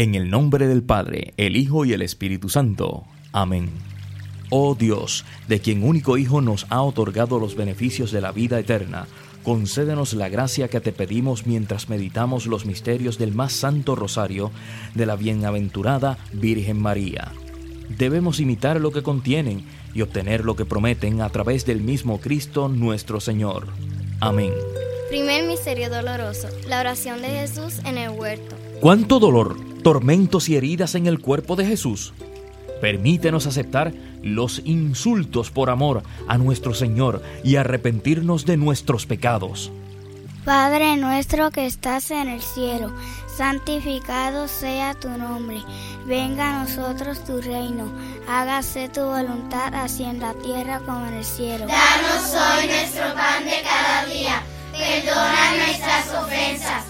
En el nombre del Padre, el Hijo y el Espíritu Santo. Amén. Oh Dios, de quien único Hijo nos ha otorgado los beneficios de la vida eterna, concédenos la gracia que te pedimos mientras meditamos los misterios del más santo rosario de la bienaventurada Virgen María. Debemos imitar lo que contienen y obtener lo que prometen a través del mismo Cristo nuestro Señor. Amén. Primer misterio doloroso, la oración de Jesús en el huerto. ¿Cuánto dolor, tormentos y heridas en el cuerpo de Jesús? Permítenos aceptar los insultos por amor a nuestro Señor y arrepentirnos de nuestros pecados. Padre nuestro que estás en el cielo, santificado sea tu nombre. Venga a nosotros tu reino. Hágase tu voluntad así en la tierra como en el cielo. Danos hoy nuestro pan de cada día. Perdona nuestras ofensas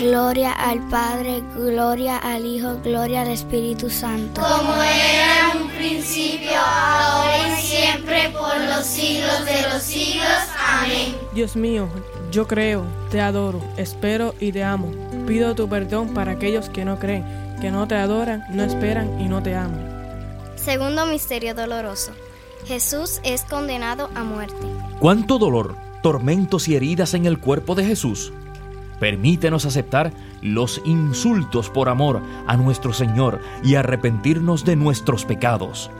Gloria al Padre, gloria al Hijo, gloria al Espíritu Santo. Como era en un principio, ahora y siempre, por los siglos de los siglos. Amén. Dios mío, yo creo, te adoro, espero y te amo. Pido tu perdón para aquellos que no creen, que no te adoran, no esperan y no te aman. Segundo misterio doloroso. Jesús es condenado a muerte. ¿Cuánto dolor, tormentos y heridas en el cuerpo de Jesús? Permítenos aceptar los insultos por amor a nuestro Señor y arrepentirnos de nuestros pecados.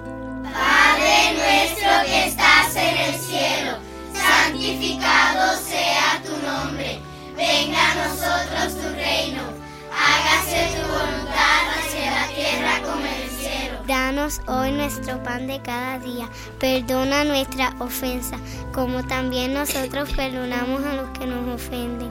Padre nuestro que estás en el cielo, santificado sea tu nombre. Venga a nosotros tu reino. Hágase tu voluntad hacia la tierra como en el cielo. Danos hoy nuestro pan de cada día. Perdona nuestra ofensa, como también nosotros perdonamos a los que nos ofenden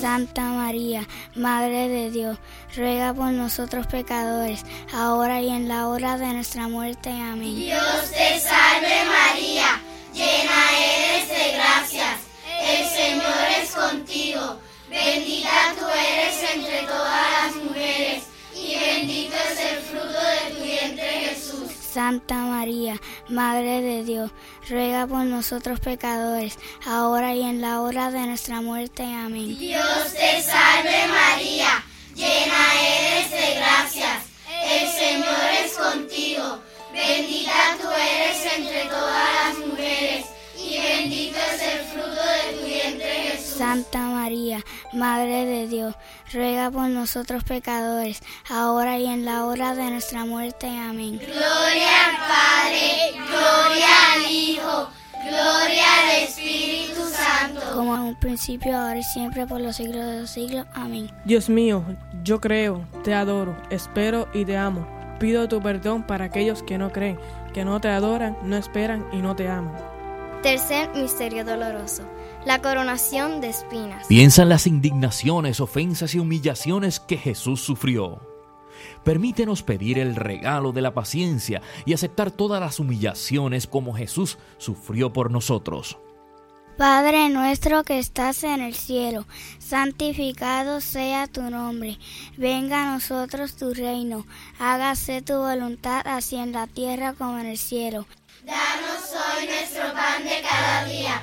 Santa María, Madre de Dios, ruega por nosotros pecadores, ahora y en la hora de nuestra muerte. Amén. Dios te salve María, llena eres de gracias, el Señor es contigo, bendita Santa María, Madre de Dios, ruega por nosotros pecadores, ahora y en la hora de nuestra muerte. Amén. Dios te salve María, llena eres de gracias, el Señor es contigo, bendita tú eres entre todas las Santa María, Madre de Dios, ruega por nosotros pecadores, ahora y en la hora de nuestra muerte. Amén. Gloria al Padre, gloria al Hijo, gloria al Espíritu Santo. Como en un principio, ahora y siempre, por los siglos de los siglos. Amén. Dios mío, yo creo, te adoro, espero y te amo. Pido tu perdón para aquellos que no creen, que no te adoran, no esperan y no te aman. Tercer misterio doloroso. La coronación de espinas. Piensa en las indignaciones, ofensas y humillaciones que Jesús sufrió. Permítenos pedir el regalo de la paciencia y aceptar todas las humillaciones como Jesús sufrió por nosotros. Padre nuestro que estás en el cielo, santificado sea tu nombre. Venga a nosotros tu reino. Hágase tu voluntad así en la tierra como en el cielo. Danos hoy nuestro pan de cada día.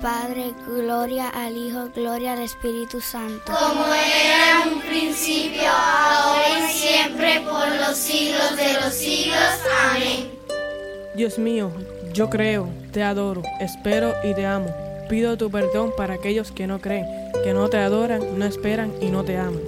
Padre, gloria al Hijo, gloria al Espíritu Santo. Como era en un principio, ahora y siempre, por los siglos de los siglos. Amén. Dios mío, yo creo, te adoro, espero y te amo. Pido tu perdón para aquellos que no creen, que no te adoran, no esperan y no te aman.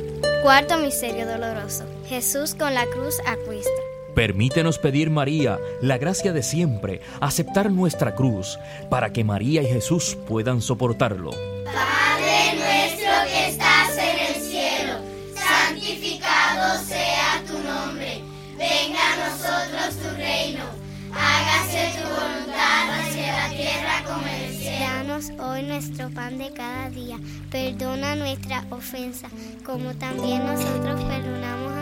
Cuarto misterio doloroso. Jesús con la cruz a cuesta. Permítenos pedir, María, la gracia de siempre, aceptar nuestra cruz, para que María y Jesús puedan soportarlo. Padre nuestro que estás en el cielo, santificado sea tu nombre. Venga a nosotros tu reino. Hágase tu voluntad hacia la tierra como en el cielo. Danos hoy nuestro pan de cada día. Perdona nuestra ofensa, como también nosotros perdonamos a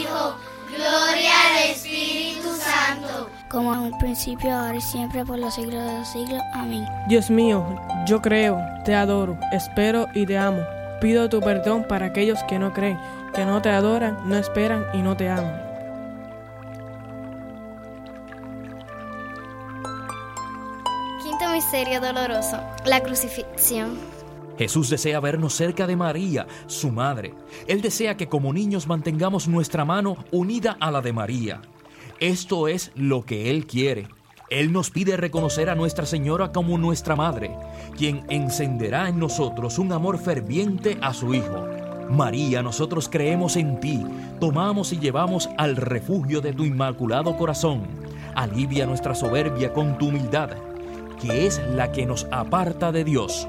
gloria al Espíritu Santo. Como en un principio, ahora y siempre, por los siglos de los siglos. Amén. Dios mío, yo creo, te adoro, espero y te amo. Pido tu perdón para aquellos que no creen, que no te adoran, no esperan y no te aman. Quinto misterio doloroso, la crucifixión. Jesús desea vernos cerca de María, su madre. Él desea que como niños mantengamos nuestra mano unida a la de María. Esto es lo que Él quiere. Él nos pide reconocer a Nuestra Señora como nuestra madre, quien encenderá en nosotros un amor ferviente a su Hijo. María, nosotros creemos en ti, tomamos y llevamos al refugio de tu inmaculado corazón. Alivia nuestra soberbia con tu humildad, que es la que nos aparta de Dios.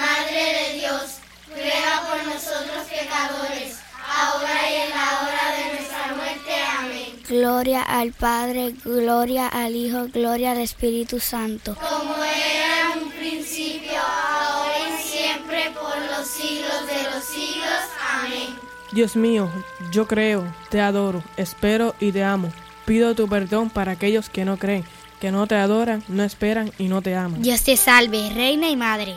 Madre de Dios, ruega por nosotros pecadores, ahora y en la hora de nuestra muerte. Amén. Gloria al Padre, gloria al Hijo, gloria al Espíritu Santo. Como era en un principio, ahora y siempre, por los siglos de los siglos. Amén. Dios mío, yo creo, te adoro, espero y te amo. Pido tu perdón para aquellos que no creen, que no te adoran, no esperan y no te aman. Dios te salve, Reina y Madre,